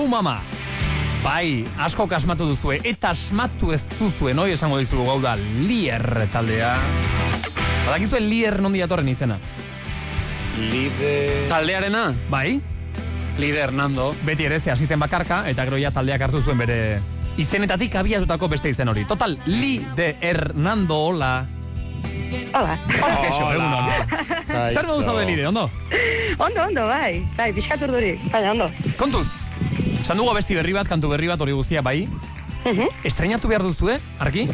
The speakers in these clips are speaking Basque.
Oh mama! Bai, asko kasmatu duzue, eta asmatu ez duzue, noi esango dizugu gau da, Lier taldea. Badakizue Lier nondi datorren izena? Lider... Taldearena? Bai, Lider Hernando. beti ere ze hasi zen bakarka, eta gero ja taldeak hartu zuen bere izenetatik abiatutako beste izen hori. Total, Li de Hernando, hola. Hola. Hola, kexo, egun on. Zer modu zaude Lide, ondo? Ondo, ondo, bai. Bai, pixkat urduri. Baina, ondo. Kontuz, esan dugu abesti berri bat, kantu berri bat hori guztia bai. Estrenatu behar duzue, argi?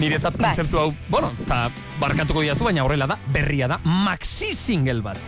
Niretzat Bai. kontzeptu hau, bueno, eta barkatuko diazu, baina horrela da, berria da, maxi single bat.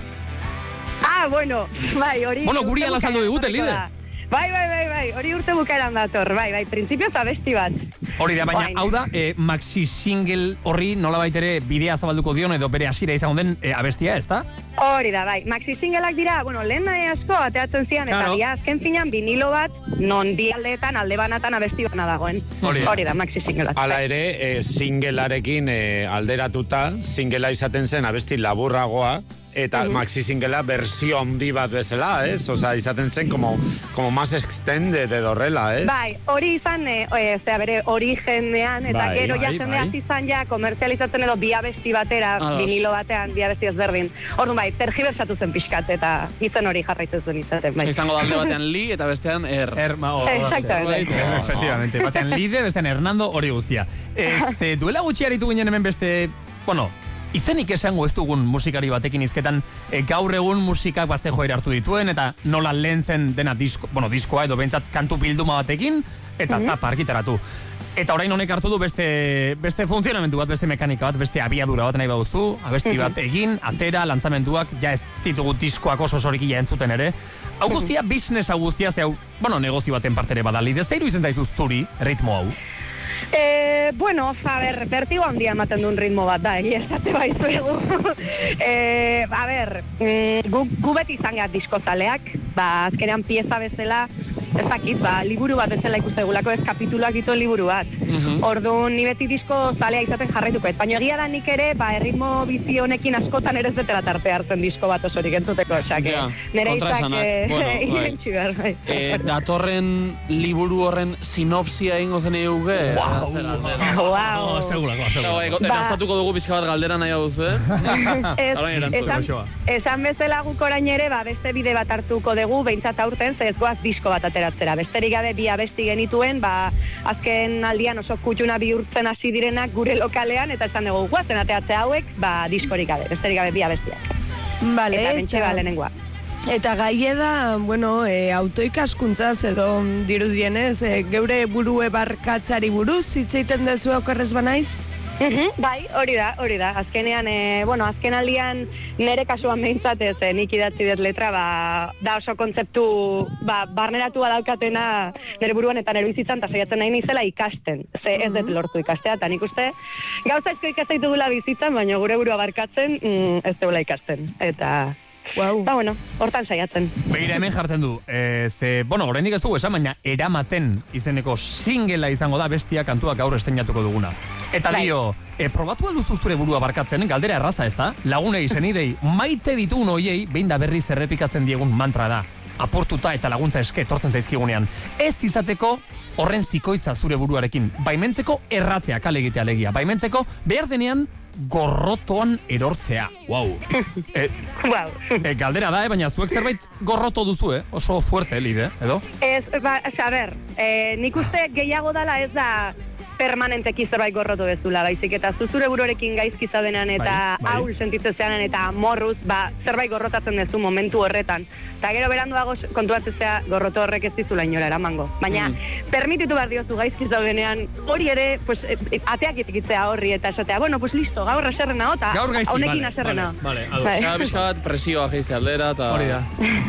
Ah, bueno, bai, hori... Bueno, guri urte ala saldu bukaeran digute, Lider. Bai, bai, bai, bai, hori urte bukaeran dator, bai, bai, printzipioz abesti bat. Hori da, baina Orain. hau da, eh, maxi single horri nolabait ere bidea zabalduko dion edo bere hasiera izango den eh, abestia, ez da? Hori da, bai. Maxi singleak dira, bueno, lehen nahi asko ateatzen zian, eta Claro. dia azken finan vinilo bat, non bi aldeetan, alde banatan abesti bana dagoen. Hori da. da, maxi single bat. Hala ere, e, singelarekin e, alderatuta, singela izaten zen abesti laburragoa, eta maxi singela versio handi bat bezala, ez? Osa, izaten zen como, como más extended edo horrela, ez? Bai, hori izan, e, e, zera bere, origenean, eta Bai, gero ja bai, jende bai. izan ja komerzializatzen edo bi abesti batera, Ados. vinilo batean, bi abesti ezberdin. Orduan bai, tergibersatu zen pixkat, eta izen hori jarraitzen zuen izaten, bai. Izango da alde batean Li eta bestean Er. Erma, oh, Exactamente. Eh, Efectivamente, batean Lide, bestean Hernando, hori guztia. Ez, eh, duela gutxi aritu ginen hemen beste, bueno, izenik esango ez dugun musikari batekin izketan eh, gaur egun musikak bazte joera hartu dituen eta nola lehen zen dena disko, bueno, diskoa edo behintzat kantu bilduma batekin eta tapa argitaratu. Eta orain honek hartu du beste, beste funtzionamendu bat, beste mekanika bat, beste abiadura bat nahi baduzu, abesti bat egin, atera, lantzamenduak, ja ez ditugu diskoak oso sorikia entzuten ere. Hau guztia, business hau guztia, ze hau, bueno, negozio baten partere badali. Dezeiru izen zaizu zuri, ritmo hau. E, bueno, a ber, bertigo handia ematen duen ritmo bat da, egia esate baizuegu. e, a ber, mm, gu, gu beti izan gara diskozaleak, ba, azkenean pieza bezala, ez dakit, ba, liburu bat bezala ikustegulako ez kapituluak ditu liburu bat. Orduan, ni beti disko zalea izaten jarraituko ez. Baina egia da nik ere, ba, erritmo bizi honekin askotan ere ez detela tarte hartzen disko bat osorik entzuteko, que Ja, nire izak, eh, bueno, bai. bai. E, datorren liburu horren sinopsia egingo zen euge? Wow. Wow. Oh, segulako, segulako. Ba- dugu pizka bat galdera nahi hau eh? Ez, esan, esan bezala guk orain ere, ba, beste bide bat hartuko dugu, behintzat aurten, ze ez goaz disko bat ateratzera. Besterik gabe bi abesti genituen, ba, azken aldian oso kutxuna bihurtzen hasi direnak gure lokalean, eta esan dugu guazen ateratzea hauek, ba, diskorik gabe, besterik gabe bi abestiak. Vale, eta bentxe ba, lehenengoa. Eta gaie da, bueno, e, autoikaskuntzaz edo dirudienez, e, geure burue barkatzari buruz, hitzeiten dezu okerrez banaiz? Mhm, bai, hori da, hori da. Azkenean, e, bueno, azken aldian nire kasuan behintzat ez, e, nik idatzi dut letra, ba, da oso kontzeptu, ba, barneratu badaukatena nire buruan eta nire bizitzan, eta saiatzen nahi nizela ikasten. Ze ez dut lortu ikastea, eta nik uste, gauza esko ikastea ditugula bizitzan, baina gure burua barkatzen, mm, ez dugula ikasten. Eta, Wow. ba, bueno, hortan saiatzen. Begira hemen jartzen du, e, ze, bueno, oraindik ez dugu esan, baina eramaten izeneko singela izango da bestia kantuak gaur esteinatuko duguna. Eta Bai. dio, e, probatu alduzu zure burua barkatzen, galdera erraza ez da? Lagunei, senidei, maite ditugun hoiei, behin da berriz errepikatzen diegun mantra da. Aportuta eta laguntza eske etortzen zaizkigunean. Ez izateko horren zikoitza zure buruarekin. Baimentzeko erratzea kale egitea legia. Baimentzeko behar denean gorrotoan erortzea. Wow. e, Wow. E, galdera da, eh? baina zuek zerbait gorroto duzu, eh? Oso fuerte, lide, edo? Ez, ba, a ber, e, nik uste gehiago dala ez da permanenteki zerbait gorrotu bezula, baizik eta zuzure buruarekin gaizki zaudenan eta Bai, bai. haul sentitzen zeanen eta morruz, ba, zerbait gorrotatzen duzu momentu horretan. Eta gero beranduago kontuatzea gorroto horrek ez dizula inora eramango. Baina, permititu behar diozu gaizki zaudenean, hori ere, pues, e, e, ateak itikitzea horri eta esatea, bueno, pues listo, gaur aserrena hota, Gaur gaizki, honekin vale, aserrena. vale, vale. Bai. Gara pixka bat presioa geizte aldera eta... Hori da.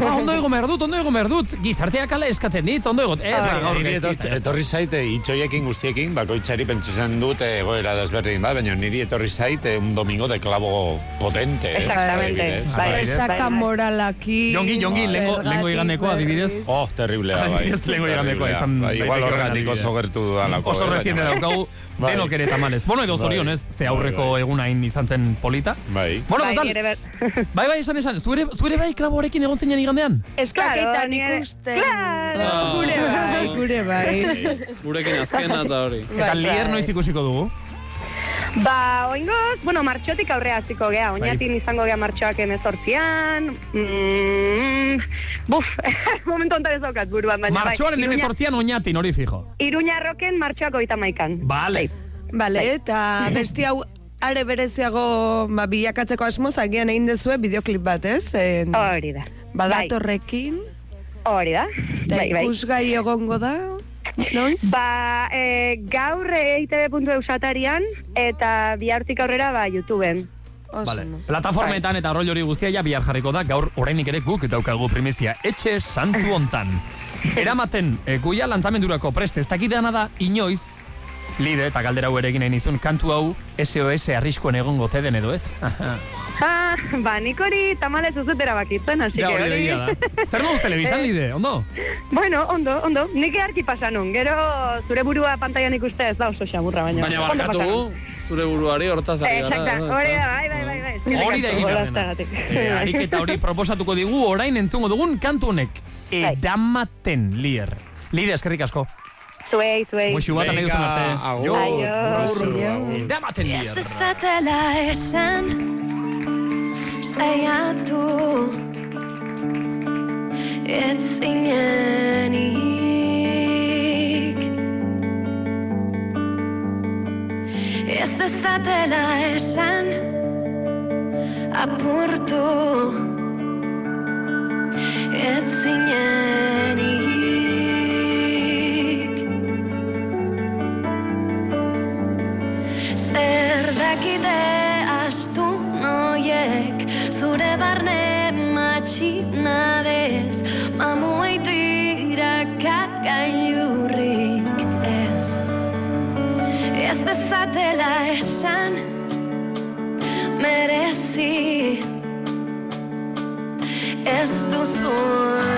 Ah, ondo ego behar dut, ondo ego behar dut. Gizarteak ala eskatzen dit, ondo ego. Ez, Ah, ba, gaur gaizki, etorri zaite itxoiekin guztiekin, bakoitzari pentsatzen dut egoera desberdin bat, baina niri etorri zaite un domingo de clavo potente. eh, Exactamente. adibidez. Bai, Adibidez. bai, Esaka bai. moralaki... Jongi, jongi, lengo, lengo igandekoa, adibidez. berriz. Oh, terriblea, bai. Adibidez, Terriblea. izan Bai, igual adibidea. oso gertu dudalako. Oso eh, reziente baina- daukagu, Bai. denok ere tamalez. Bueno, edo Bai. zorion, ez? Ze Bai, aurreko bai. egunain izan zen polita. Bai. Bueno, Bai, total. Bai, bai, esan esan. Zuere, zuere bai klaboarekin egon zinen igandean? Eskaketan nire- ikusten. Claro, Claro. Gure bai, gure bai. Gurekin azkena eta hori. Eta Bai, lier noiz ikusiko dugu? Ba, oingoz, bueno, martxotik aurrea hasiko gea. Oinatin izango gea martxoak emezortzian. Mm, buf, momentu ontan ez daukat buruan, baina bai. Martxoaren Iruña- emezortzian oinatin hori fijo. Iruña roken martxoak oita maikan. Vale. Bale, Bai. eta besti hau are bereziago ba, bilakatzeko asmoz agian egin dezue bideoklip bat, ez? Hori da. badatorrekin, Bai, hori da. eta Bai, bai. ikusgai egongo da, noiz? Ba, e, gaur eitb.eu satarian eta bihartik aurrera ba YouTubeen. Vale. Plataformetan eta rol hori guztia ja bihar jarriko da, gaur orainik ere guk daukagu primizia. Etxe santu hontan. Eramaten, e, guia lanzamendurako preste, ez dakidana da, inoiz, lide eta galdera hau ere egin nahi nizun, kantu hau SOS arriskoen egongo den edo ez? Ah, ba, nik hori tamalez ez dut erabakitzen, hasi ja, hori hori... da. Zer moduz telebizan, Eh, lide, ondo? Bueno, ondo, ondo. Nik eharki pasanun. Gero zure burua pantailan ikuste ez da oso xamurra, baina... Baina barkatu zure buruari hortaz ari gara. Exacta, hori da, bai, bai, bai, bai. Hori da egin behar dena. Olazteagatik. E, ariketa hori proposatuko digu, orain entzungo dugun kantu honek. Bai. Edamaten, lier. Lide, eskerrik asko. Zuei, zuei. Muixu bat nahi duzun arte. agur. Aio. Agur. Edamaten, Ez lier. dezatela esan Saiatu Ez zinenik Ez dezatela esan Apurtu Ez zinenik Zure barne matxinadez Mamu eitira kagailurrik ez. Ez dezatela esan Merezi. Ez duzunik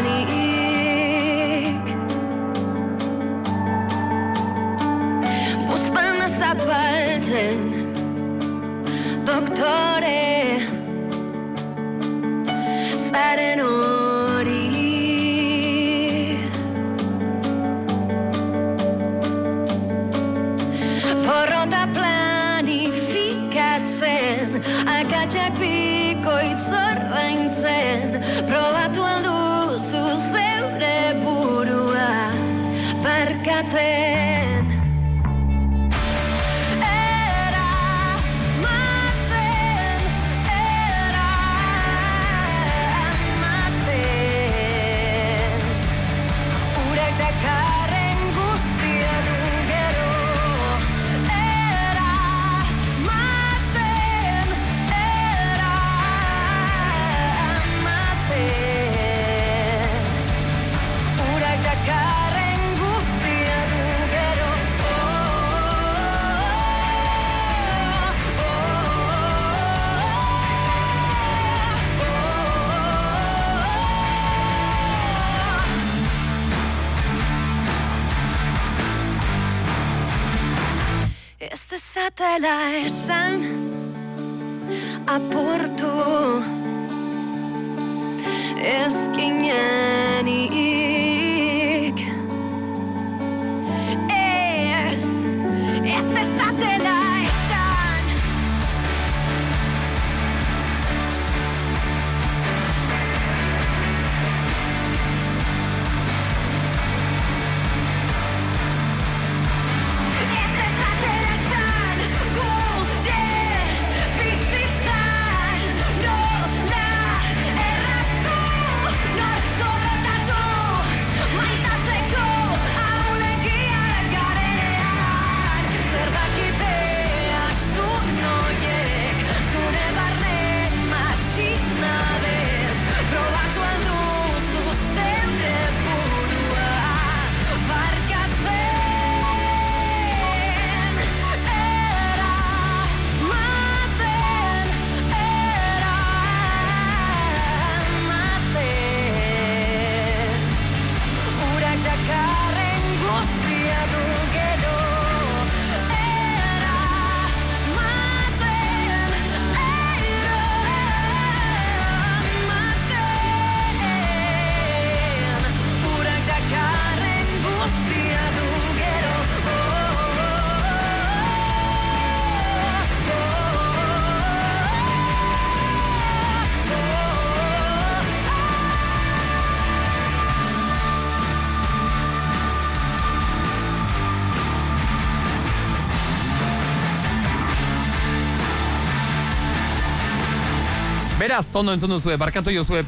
Porrota planifikatzen. Akatsak bikoitz ordaintzen Probatu Ez dezatela esan apurtu. Ezkinenik Beraz, ondo entzun duzue, barkatu jozue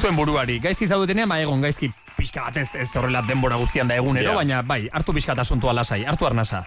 zuen buruari. Gaizki zaudetenean, ba egon gaizki pixka batez ez horrela denbora guztian da egunero, Ja. baina bai, hartu pixka asuntua lasai, hartu arnasa.